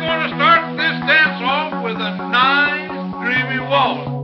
going to start this dance off with a nice, dreamy waltz.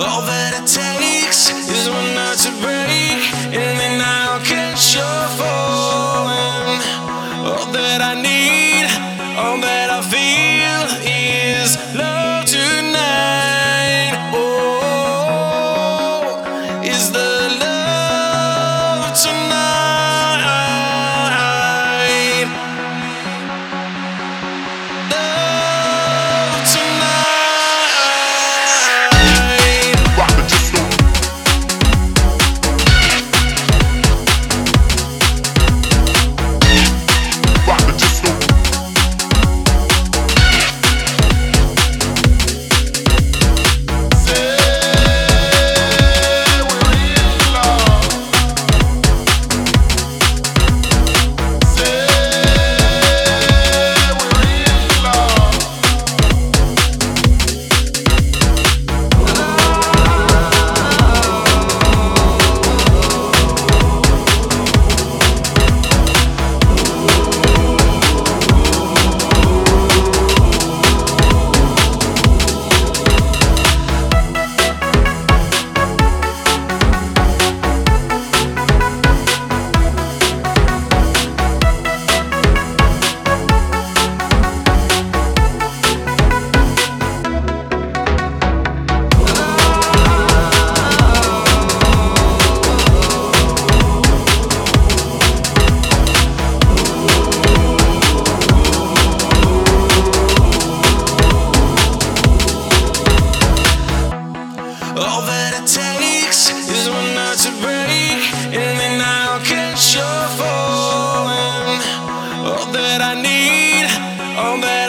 All that it takes is one All that it takes is one night to break, and then I'll catch your falling. All that I need, all that.